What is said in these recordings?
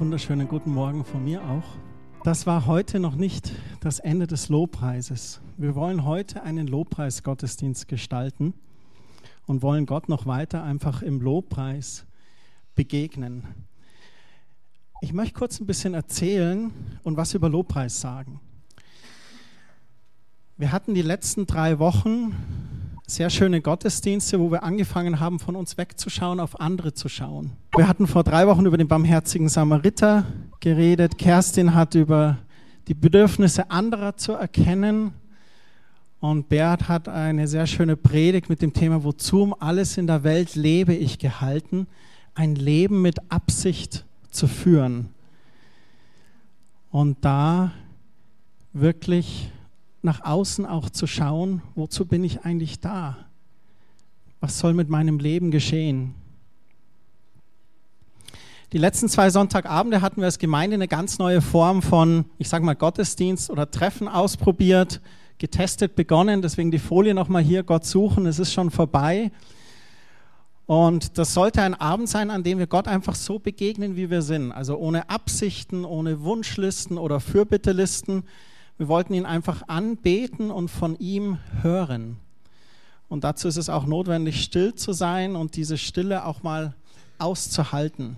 wunderschönen guten Morgen von mir auch. Das war heute noch nicht das Ende des Lobpreises. Wir wollen heute einen Lobpreisgottesdienst gestalten und wollen Gott noch weiter einfach im Lobpreis begegnen. Ich möchte kurz ein bisschen erzählen und was über Lobpreis sagen. Wir hatten die letzten drei Wochen sehr schöne Gottesdienste, wo wir angefangen haben, von uns wegzuschauen, auf andere zu schauen. Wir hatten vor drei Wochen über den barmherzigen Samariter geredet. Kerstin hat über die Bedürfnisse anderer zu erkennen. Und Bert hat eine sehr schöne Predigt mit dem Thema, wozu um alles in der Welt lebe ich gehalten, ein Leben mit Absicht zu führen. Und da wirklich nach außen auch zu schauen, wozu bin ich eigentlich da? Was soll mit meinem Leben geschehen? Die letzten zwei Sonntagabende hatten wir als Gemeinde eine ganz neue Form von, ich sage mal, Gottesdienst oder Treffen ausprobiert, getestet, begonnen. Deswegen die Folie nochmal hier, Gott suchen, es ist schon vorbei. Und das sollte ein Abend sein, an dem wir Gott einfach so begegnen, wie wir sind. Also ohne Absichten, ohne Wunschlisten oder Fürbittelisten, wir wollten ihn einfach anbeten und von ihm hören. Und dazu ist es auch notwendig, still zu sein und diese Stille auch mal auszuhalten.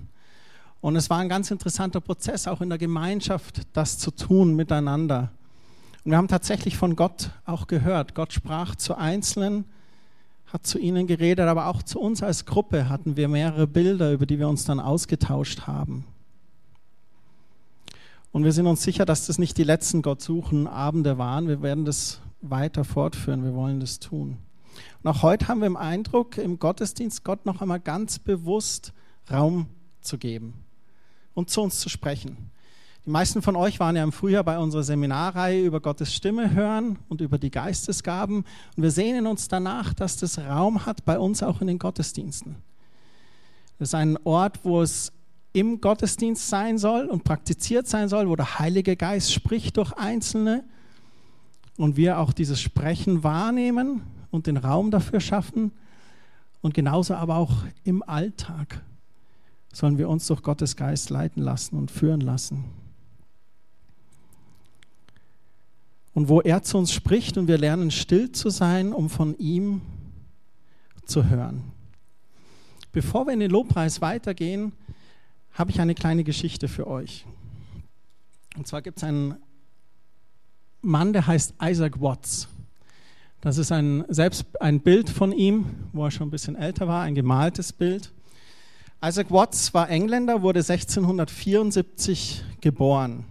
Und es war ein ganz interessanter Prozess, auch in der Gemeinschaft, das zu tun miteinander. Und wir haben tatsächlich von Gott auch gehört. Gott sprach zu Einzelnen, hat zu ihnen geredet, aber auch zu uns als Gruppe hatten wir mehrere Bilder, über die wir uns dann ausgetauscht haben. Und wir sind uns sicher, dass das nicht die letzten Gott suchen Abende waren. Wir werden das weiter fortführen. Wir wollen das tun. Und auch heute haben wir im Eindruck, im Gottesdienst Gott noch einmal ganz bewusst Raum zu geben und zu uns zu sprechen. Die meisten von euch waren ja im Frühjahr bei unserer Seminarreihe über Gottes Stimme hören und über die Geistesgaben. Und wir sehnen uns danach, dass das Raum hat bei uns auch in den Gottesdiensten. Das ist ein Ort, wo es im Gottesdienst sein soll und praktiziert sein soll, wo der Heilige Geist spricht durch Einzelne und wir auch dieses Sprechen wahrnehmen und den Raum dafür schaffen. Und genauso aber auch im Alltag sollen wir uns durch Gottes Geist leiten lassen und führen lassen. Und wo er zu uns spricht und wir lernen still zu sein, um von ihm zu hören. Bevor wir in den Lobpreis weitergehen, habe ich eine kleine Geschichte für euch. Und zwar gibt es einen Mann, der heißt Isaac Watts. Das ist ein, selbst ein Bild von ihm, wo er schon ein bisschen älter war, ein gemaltes Bild. Isaac Watts war Engländer, wurde 1674 geboren.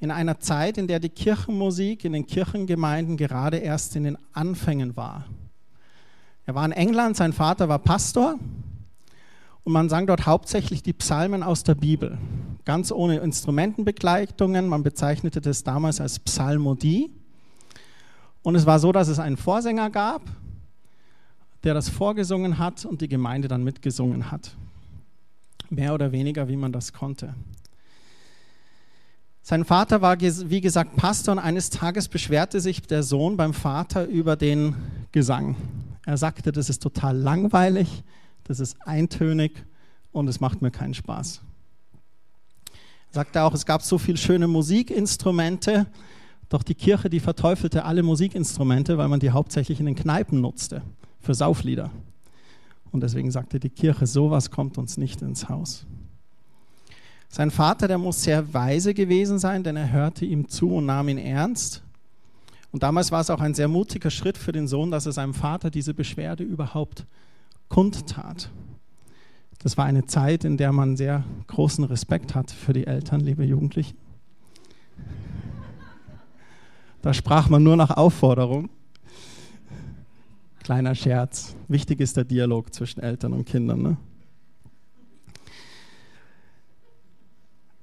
In einer Zeit, in der die Kirchenmusik in den Kirchengemeinden gerade erst in den Anfängen war. Er war in England, sein Vater war Pastor und man sang dort hauptsächlich die Psalmen aus der Bibel, ganz ohne Instrumentenbegleitungen. Man bezeichnete das damals als Psalmodie. Und es war so, dass es einen Vorsänger gab, der das vorgesungen hat und die Gemeinde dann mitgesungen hat. Mehr oder weniger, wie man das konnte. Sein Vater war, wie gesagt, Pastor und eines Tages beschwerte sich der Sohn beim Vater über den Gesang. Er sagte, das ist total langweilig, das ist eintönig und es macht mir keinen Spaß. Er sagte auch, es gab so viele schöne Musikinstrumente, doch die Kirche, die verteufelte alle Musikinstrumente, weil man die hauptsächlich in den Kneipen nutzte, für Sauflieder. Und deswegen sagte die Kirche, sowas kommt uns nicht ins Haus. Sein Vater, der muss sehr weise gewesen sein, denn er hörte ihm zu und nahm ihn ernst. Und damals war es auch ein sehr mutiger Schritt für den Sohn, dass er seinem Vater diese Beschwerde überhaupt kundtat. Das war eine Zeit, in der man sehr großen Respekt hat für die Eltern, liebe Jugendlichen. Da sprach man nur nach Aufforderung. Kleiner Scherz. Wichtig ist der Dialog zwischen Eltern und Kindern. Ne?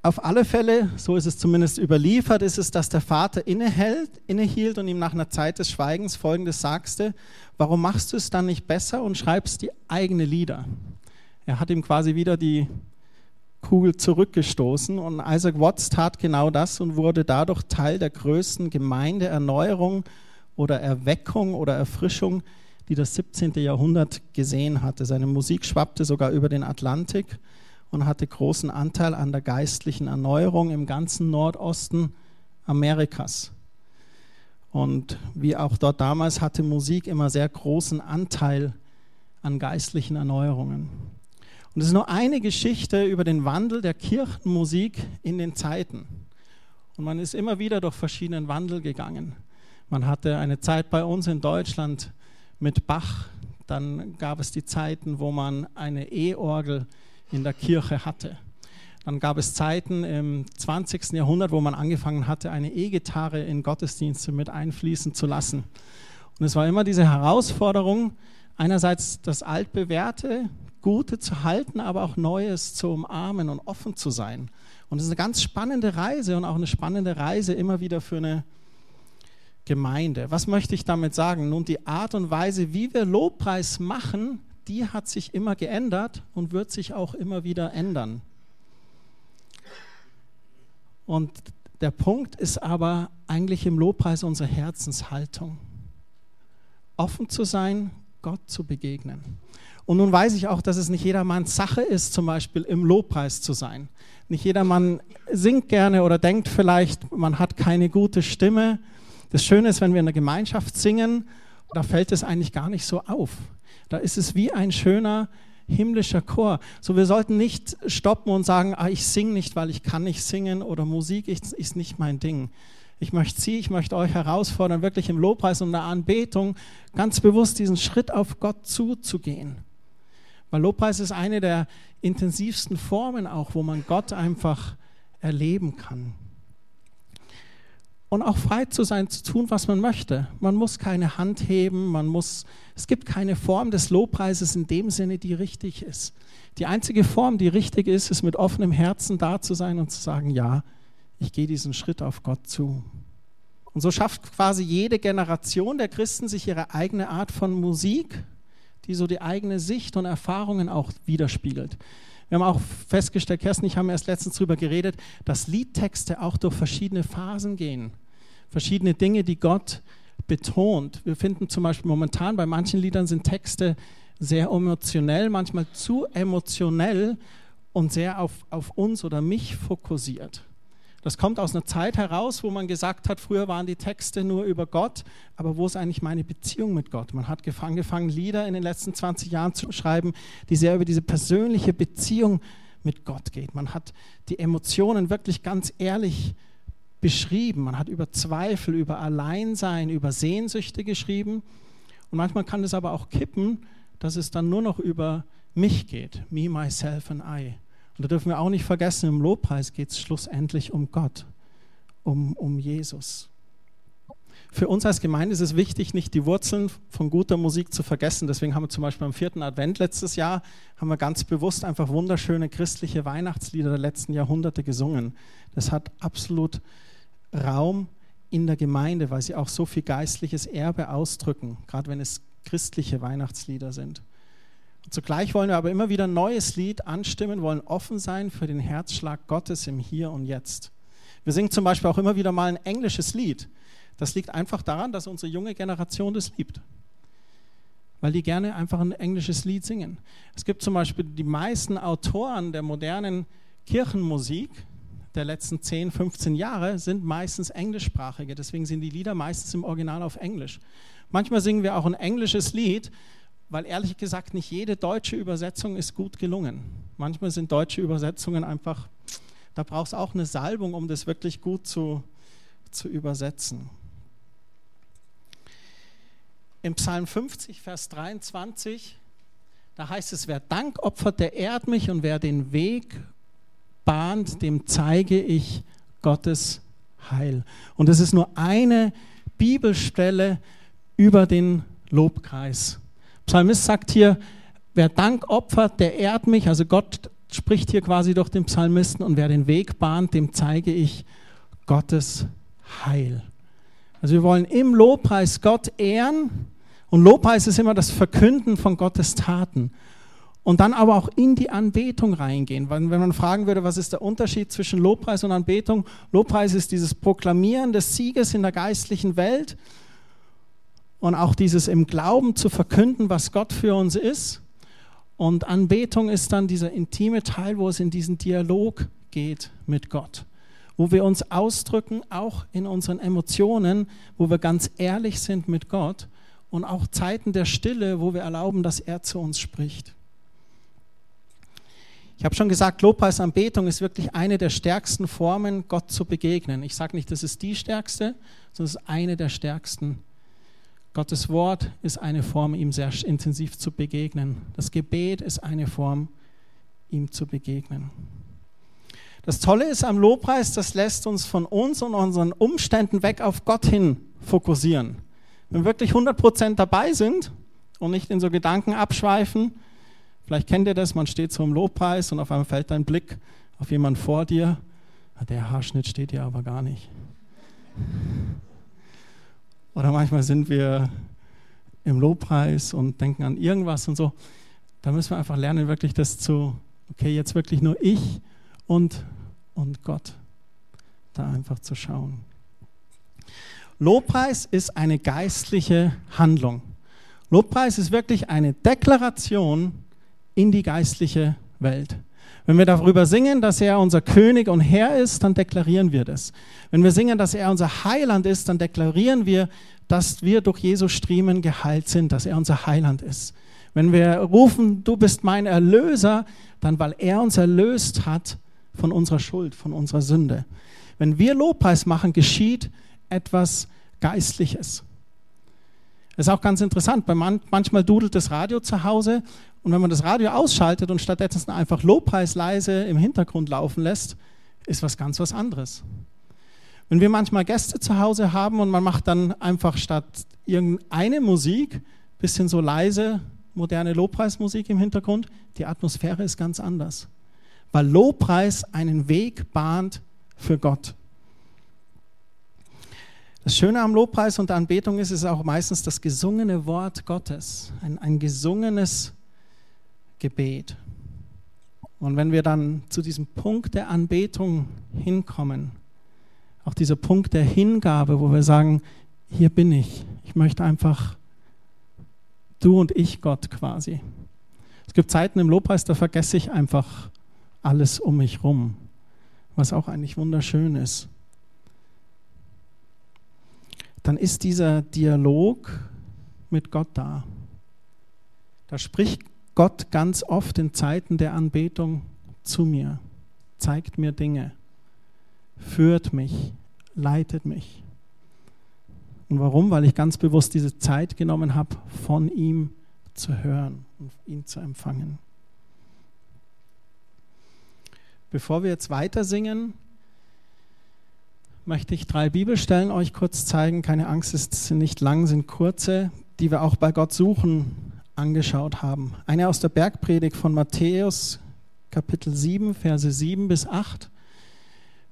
Auf alle Fälle, so ist es zumindest überliefert, ist es, dass der Vater innehält, innehielt und ihm nach einer Zeit des Schweigens folgendes sagte, warum machst du es dann nicht besser und schreibst die eigene Lieder? Er hat ihm quasi wieder die Kugel zurückgestoßen und Isaac Watts tat genau das und wurde dadurch Teil der größten Gemeindeerneuerung oder Erweckung oder Erfrischung, die das 17. Jahrhundert gesehen hatte. Seine Musik schwappte sogar über den Atlantik und hatte großen Anteil an der geistlichen Erneuerung im ganzen Nordosten Amerikas. Und wie auch dort damals hatte Musik immer sehr großen Anteil an geistlichen Erneuerungen. Und es ist nur eine Geschichte über den Wandel der Kirchenmusik in den Zeiten. Und man ist immer wieder durch verschiedenen Wandel gegangen. Man hatte eine Zeit bei uns in Deutschland mit Bach, dann gab es die Zeiten, wo man eine E-Orgel in der Kirche hatte. Dann gab es Zeiten im 20. Jahrhundert, wo man angefangen hatte, eine E-Gitarre in Gottesdienste mit einfließen zu lassen. Und es war immer diese Herausforderung, einerseits das altbewährte, Gute zu halten, aber auch Neues zu umarmen und offen zu sein. Und es ist eine ganz spannende Reise und auch eine spannende Reise immer wieder für eine Gemeinde. Was möchte ich damit sagen? Nun, die Art und Weise, wie wir Lobpreis machen, die hat sich immer geändert und wird sich auch immer wieder ändern. Und der Punkt ist aber eigentlich im Lobpreis unsere Herzenshaltung. Offen zu sein, Gott zu begegnen. Und nun weiß ich auch, dass es nicht jedermanns Sache ist, zum Beispiel im Lobpreis zu sein. Nicht jedermann singt gerne oder denkt vielleicht, man hat keine gute Stimme. Das Schöne ist, wenn wir in der Gemeinschaft singen, da fällt es eigentlich gar nicht so auf. Da ist es wie ein schöner himmlischer Chor. So, wir sollten nicht stoppen und sagen, ah, ich singe nicht, weil ich kann nicht singen oder Musik ist, ist nicht mein Ding. Ich möchte Sie, ich möchte euch herausfordern, wirklich im Lobpreis und der Anbetung ganz bewusst diesen Schritt auf Gott zuzugehen. Weil Lobpreis ist eine der intensivsten Formen auch, wo man Gott einfach erleben kann und auch frei zu sein, zu tun, was man möchte. Man muss keine Hand heben, man muss, es gibt keine Form des Lobpreises in dem Sinne, die richtig ist. Die einzige Form, die richtig ist, ist mit offenem Herzen da zu sein und zu sagen, ja, ich gehe diesen Schritt auf Gott zu. Und so schafft quasi jede Generation der Christen sich ihre eigene Art von Musik, die so die eigene Sicht und Erfahrungen auch widerspiegelt. Wir haben auch festgestellt, Kerstin, ich habe erst letztens darüber geredet, dass Liedtexte auch durch verschiedene Phasen gehen. Verschiedene Dinge, die Gott betont. Wir finden zum Beispiel momentan bei manchen Liedern sind Texte sehr emotionell, manchmal zu emotionell und sehr auf, auf uns oder mich fokussiert. Das kommt aus einer Zeit heraus, wo man gesagt hat, früher waren die Texte nur über Gott, aber wo ist eigentlich meine Beziehung mit Gott? Man hat angefangen, Lieder in den letzten 20 Jahren zu schreiben, die sehr über diese persönliche Beziehung mit Gott geht. Man hat die Emotionen wirklich ganz ehrlich beschrieben. Man hat über Zweifel, über Alleinsein, über Sehnsüchte geschrieben. Und manchmal kann es aber auch kippen, dass es dann nur noch über mich geht. Me, myself and I. Und da dürfen wir auch nicht vergessen, im Lobpreis geht es schlussendlich um Gott, um, um Jesus. Für uns als Gemeinde ist es wichtig, nicht die Wurzeln von guter Musik zu vergessen. Deswegen haben wir zum Beispiel am vierten Advent letztes Jahr, haben wir ganz bewusst einfach wunderschöne christliche Weihnachtslieder der letzten Jahrhunderte gesungen. Das hat absolut Raum in der Gemeinde, weil sie auch so viel geistliches Erbe ausdrücken, gerade wenn es christliche Weihnachtslieder sind. Und zugleich wollen wir aber immer wieder ein neues Lied anstimmen, wollen offen sein für den Herzschlag Gottes im Hier und Jetzt. Wir singen zum Beispiel auch immer wieder mal ein englisches Lied. Das liegt einfach daran, dass unsere junge Generation das liebt. Weil die gerne einfach ein englisches Lied singen. Es gibt zum Beispiel die meisten Autoren der modernen Kirchenmusik der letzten 10, 15 Jahre sind meistens englischsprachige. Deswegen sind die Lieder meistens im Original auf Englisch. Manchmal singen wir auch ein englisches Lied, weil ehrlich gesagt nicht jede deutsche Übersetzung ist gut gelungen. Manchmal sind deutsche Übersetzungen einfach, da braucht es auch eine Salbung, um das wirklich gut zu, zu übersetzen. Im Psalm 50, Vers 23, da heißt es, wer Dank opfert, der ehrt mich und wer den Weg bahnt, dem zeige ich Gottes Heil. Und es ist nur eine Bibelstelle über den Lobkreis. Psalmist sagt hier, wer Dank opfert, der ehrt mich. Also Gott spricht hier quasi durch den Psalmisten und wer den Weg bahnt, dem zeige ich Gottes Heil. Also wir wollen im Lobpreis Gott ehren und Lobpreis ist immer das Verkünden von Gottes Taten. Und dann aber auch in die Anbetung reingehen. Wenn man fragen würde, was ist der Unterschied zwischen Lobpreis und Anbetung? Lobpreis ist dieses Proklamieren des Sieges in der geistlichen Welt und auch dieses im Glauben zu verkünden, was Gott für uns ist. Und Anbetung ist dann dieser intime Teil, wo es in diesen Dialog geht mit Gott, wo wir uns ausdrücken, auch in unseren Emotionen, wo wir ganz ehrlich sind mit Gott und auch Zeiten der Stille, wo wir erlauben, dass er zu uns spricht. Ich habe schon gesagt, Lobpreis Anbetung ist wirklich eine der stärksten Formen, Gott zu begegnen. Ich sage nicht, das ist die stärkste, sondern es ist eine der stärksten. Gottes Wort ist eine Form, ihm sehr intensiv zu begegnen. Das Gebet ist eine Form, ihm zu begegnen. Das Tolle ist am Lobpreis, das lässt uns von uns und unseren Umständen weg auf Gott hin fokussieren. Wenn wir wirklich 100% dabei sind und nicht in so Gedanken abschweifen, Vielleicht kennt ihr das, man steht so im Lobpreis und auf einmal fällt dein Blick auf jemanden vor dir. Der Haarschnitt steht dir aber gar nicht. Oder manchmal sind wir im Lobpreis und denken an irgendwas und so. Da müssen wir einfach lernen, wirklich das zu, okay, jetzt wirklich nur ich und, und Gott da einfach zu schauen. Lobpreis ist eine geistliche Handlung. Lobpreis ist wirklich eine Deklaration in die geistliche Welt. Wenn wir darüber singen, dass er unser König und Herr ist, dann deklarieren wir das. Wenn wir singen, dass er unser Heiland ist, dann deklarieren wir, dass wir durch Jesu Striemen geheilt sind, dass er unser Heiland ist. Wenn wir rufen, du bist mein Erlöser, dann weil er uns erlöst hat von unserer Schuld, von unserer Sünde. Wenn wir Lobpreis machen, geschieht etwas Geistliches. Das ist auch ganz interessant. Manchmal dudelt das Radio zu Hause und wenn man das Radio ausschaltet und stattdessen einfach Lobpreis leise im Hintergrund laufen lässt, ist was ganz was anderes. Wenn wir manchmal Gäste zu Hause haben und man macht dann einfach statt irgendeine Musik, bisschen so leise, moderne Lobpreismusik im Hintergrund, die Atmosphäre ist ganz anders. Weil Lobpreis einen Weg bahnt für Gott. Das Schöne am Lobpreis und der Anbetung ist, es ist auch meistens das gesungene Wort Gottes, ein, ein gesungenes Gebet. Und wenn wir dann zu diesem Punkt der Anbetung hinkommen, auch dieser Punkt der Hingabe, wo wir sagen, hier bin ich, ich möchte einfach du und ich Gott quasi. Es gibt Zeiten im Lobpreis, da vergesse ich einfach alles um mich rum, was auch eigentlich wunderschön ist. Dann ist dieser Dialog mit Gott da. Da spricht Gott ganz oft in Zeiten der Anbetung zu mir, zeigt mir Dinge, führt mich, leitet mich. Und warum? Weil ich ganz bewusst diese Zeit genommen habe, von ihm zu hören und ihn zu empfangen. Bevor wir jetzt weiter singen, möchte ich drei Bibelstellen euch kurz zeigen. Keine Angst, es sind nicht lang, sind kurze, die wir auch bei Gott suchen angeschaut haben. Eine aus der Bergpredigt von Matthäus, Kapitel 7, Verse 7 bis 8.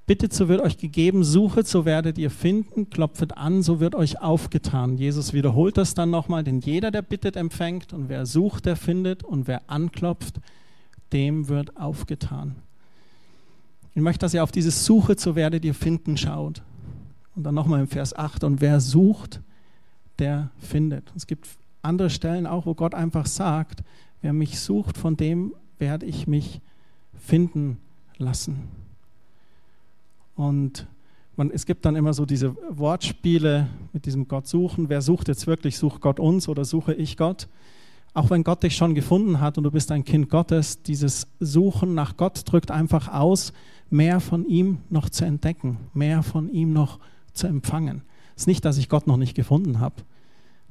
Bittet, so wird euch gegeben, suchet, so werdet ihr finden, klopfet an, so wird euch aufgetan. Jesus wiederholt das dann nochmal, denn jeder, der bittet, empfängt und wer sucht, der findet und wer anklopft, dem wird aufgetan. Ich möchte, dass ihr auf dieses Suche, so werdet ihr finden, schaut. Und dann nochmal im Vers 8, und wer sucht, der findet. Es gibt andere Stellen auch, wo Gott einfach sagt, wer mich sucht, von dem werde ich mich finden lassen. Und man, es gibt dann immer so diese Wortspiele mit diesem Gott suchen. Wer sucht jetzt wirklich? Sucht Gott uns oder suche ich Gott? Auch wenn Gott dich schon gefunden hat und du bist ein Kind Gottes, dieses Suchen nach Gott drückt einfach aus, mehr von ihm noch zu entdecken, mehr von ihm noch zu empfangen. Es ist nicht, dass ich Gott noch nicht gefunden habe.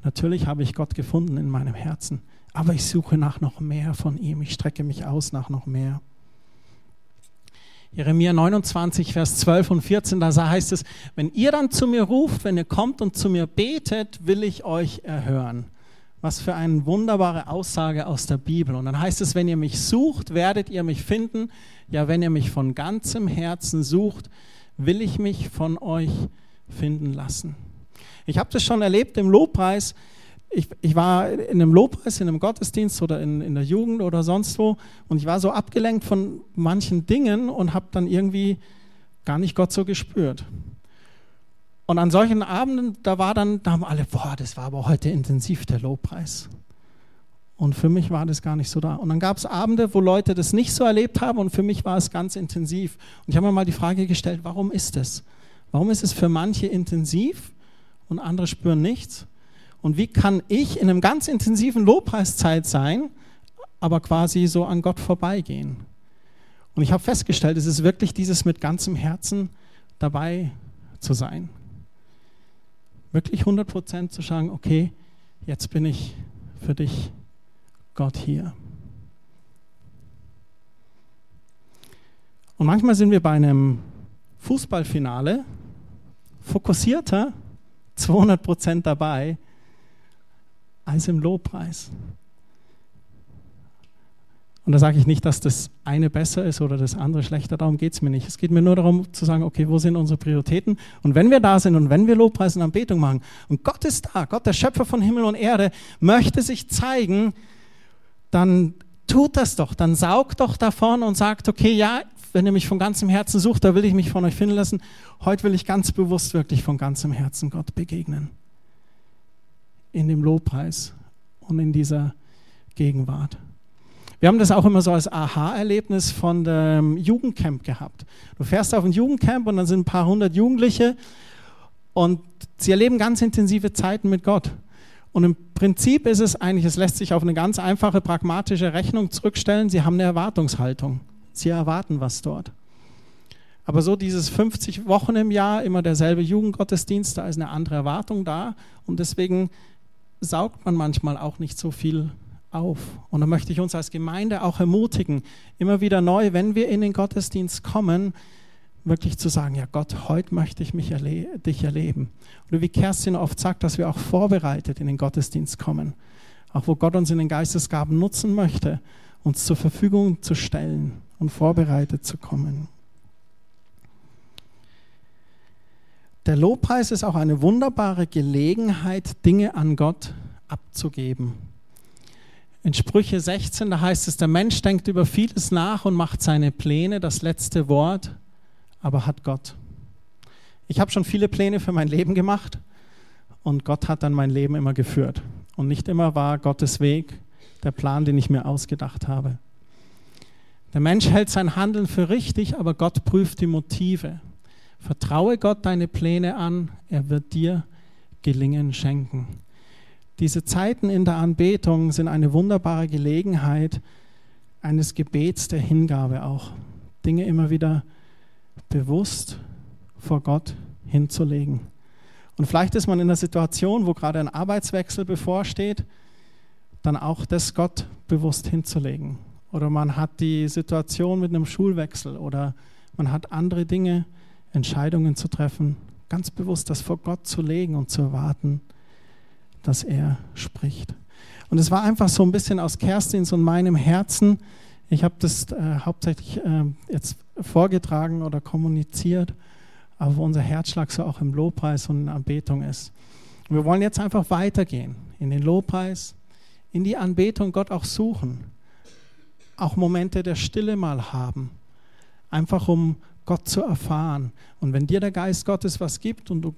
Natürlich habe ich Gott gefunden in meinem Herzen, aber ich suche nach noch mehr von ihm. Ich strecke mich aus nach noch mehr. Jeremia 29, Vers 12 und 14, da heißt es, wenn ihr dann zu mir ruft, wenn ihr kommt und zu mir betet, will ich euch erhören. Was für eine wunderbare Aussage aus der Bibel. Und dann heißt es, wenn ihr mich sucht, werdet ihr mich finden. Ja, wenn ihr mich von ganzem Herzen sucht, will ich mich von euch finden lassen. Ich habe das schon erlebt im Lobpreis. Ich, ich, war in einem Lobpreis, in einem Gottesdienst oder in, in der Jugend oder sonst wo und ich war so abgelenkt von manchen Dingen und habe dann irgendwie gar nicht Gott so gespürt. Und an solchen Abenden, da war dann, da haben alle, boah, das war aber heute intensiv der Lobpreis. Und für mich war das gar nicht so da. Und dann gab es Abende, wo Leute das nicht so erlebt haben und für mich war es ganz intensiv. Und ich habe mir mal die Frage gestellt, warum ist es? Warum ist es für manche intensiv und andere spüren nichts? Und wie kann ich in einem ganz intensiven Lobpreiszeit sein, aber quasi so an Gott vorbeigehen? Und ich habe festgestellt, es ist wirklich dieses mit ganzem Herzen dabei zu sein. Wirklich 100 Prozent zu sagen, okay, jetzt bin ich für dich Gott hier. Und manchmal sind wir bei einem Fußballfinale fokussierter, 200 Prozent dabei, als im Lobpreis. Und da sage ich nicht, dass das eine besser ist oder das andere schlechter, darum geht es mir nicht. Es geht mir nur darum zu sagen, okay, wo sind unsere Prioritäten? Und wenn wir da sind und wenn wir Lobpreis und Anbetung machen und Gott ist da, Gott, der Schöpfer von Himmel und Erde, möchte sich zeigen, dann tut das doch, dann saugt doch davon und sagt, okay, ja, wenn ihr mich von ganzem Herzen sucht, da will ich mich von euch finden lassen. Heute will ich ganz bewusst wirklich von ganzem Herzen Gott begegnen. In dem Lobpreis und in dieser Gegenwart. Wir haben das auch immer so als Aha-Erlebnis von dem Jugendcamp gehabt. Du fährst auf ein Jugendcamp und dann sind ein paar hundert Jugendliche und sie erleben ganz intensive Zeiten mit Gott. Und im Prinzip ist es eigentlich, es lässt sich auf eine ganz einfache, pragmatische Rechnung zurückstellen. Sie haben eine Erwartungshaltung. Sie erwarten was dort. Aber so dieses 50 Wochen im Jahr, immer derselbe Jugendgottesdienst, da ist eine andere Erwartung da. Und deswegen saugt man manchmal auch nicht so viel auf. Und da möchte ich uns als Gemeinde auch ermutigen, immer wieder neu, wenn wir in den Gottesdienst kommen, wirklich zu sagen, ja Gott, heute möchte ich mich erle dich erleben. Oder wie Kerstin oft sagt, dass wir auch vorbereitet in den Gottesdienst kommen. Auch wo Gott uns in den Geistesgaben nutzen möchte, uns zur Verfügung zu stellen und vorbereitet zu kommen. Der Lobpreis ist auch eine wunderbare Gelegenheit, Dinge an Gott abzugeben. In Sprüche 16, da heißt es, der Mensch denkt über vieles nach und macht seine Pläne, das letzte Wort aber hat Gott. Ich habe schon viele Pläne für mein Leben gemacht und Gott hat dann mein Leben immer geführt. Und nicht immer war Gottes Weg der Plan, den ich mir ausgedacht habe. Der Mensch hält sein Handeln für richtig, aber Gott prüft die Motive. Vertraue Gott deine Pläne an, er wird dir Gelingen schenken. Diese Zeiten in der Anbetung sind eine wunderbare Gelegenheit eines Gebets der Hingabe auch. Dinge immer wieder bewusst vor Gott hinzulegen. Und vielleicht ist man in einer Situation, wo gerade ein Arbeitswechsel bevorsteht, dann auch das Gott bewusst hinzulegen. Oder man hat die Situation mit einem Schulwechsel oder man hat andere Dinge, Entscheidungen zu treffen, ganz bewusst das vor Gott zu legen und zu erwarten, dass er spricht. Und es war einfach so ein bisschen aus Kerstins und meinem Herzen. Ich habe das äh, hauptsächlich äh, jetzt vorgetragen oder kommuniziert, aber wo unser Herzschlag so auch im Lobpreis und in Anbetung ist. Und wir wollen jetzt einfach weitergehen in den Lobpreis, in die Anbetung Gott auch suchen, auch Momente der Stille mal haben, einfach um Gott zu erfahren. Und wenn dir der Geist Gottes was gibt und du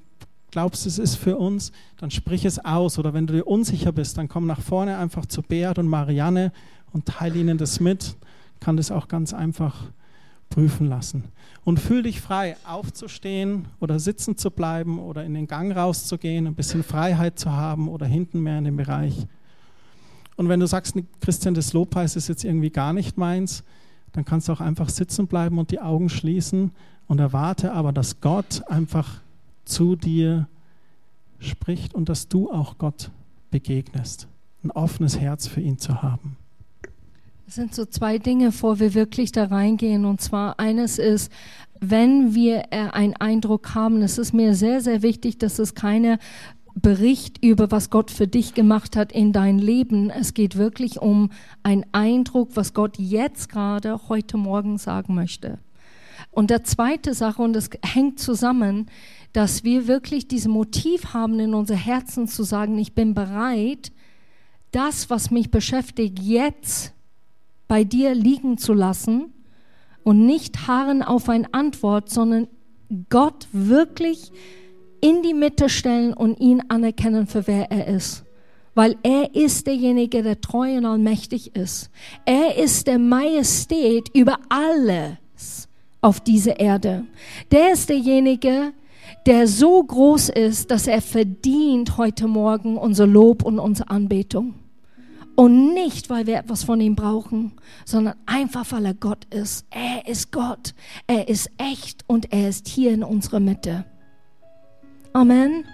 glaubst, es ist für uns, dann sprich es aus. Oder wenn du dir unsicher bist, dann komm nach vorne einfach zu Beat und Marianne und teile ihnen das mit. Kann das auch ganz einfach prüfen lassen. Und fühl dich frei, aufzustehen oder sitzen zu bleiben oder in den Gang rauszugehen, ein bisschen Freiheit zu haben oder hinten mehr in dem Bereich. Und wenn du sagst, Christian, das Lobpreis ist jetzt irgendwie gar nicht meins, dann kannst du auch einfach sitzen bleiben und die Augen schließen und erwarte aber, dass Gott einfach zu dir spricht und dass du auch Gott begegnest. Ein offenes Herz für ihn zu haben. Es sind so zwei Dinge, vor wir wirklich da reingehen. Und zwar eines ist, wenn wir äh, einen Eindruck haben, es ist mir sehr, sehr wichtig, dass es keine Bericht über, was Gott für dich gemacht hat in dein Leben. Es geht wirklich um einen Eindruck, was Gott jetzt gerade heute Morgen sagen möchte. Und der zweite Sache, und das hängt zusammen, dass wir wirklich dieses Motiv haben, in unser Herzen zu sagen, ich bin bereit, das, was mich beschäftigt, jetzt bei dir liegen zu lassen und nicht harren auf eine Antwort, sondern Gott wirklich in die Mitte stellen und ihn anerkennen für wer er ist. weil er ist derjenige, der treu und allmächtig ist. Er ist der Majestät über alles auf dieser Erde. Der ist derjenige, der so groß ist, dass er verdient heute Morgen unser Lob und unsere Anbetung. Und nicht, weil wir etwas von ihm brauchen, sondern einfach, weil er Gott ist. Er ist Gott. Er ist echt und er ist hier in unserer Mitte. Amen.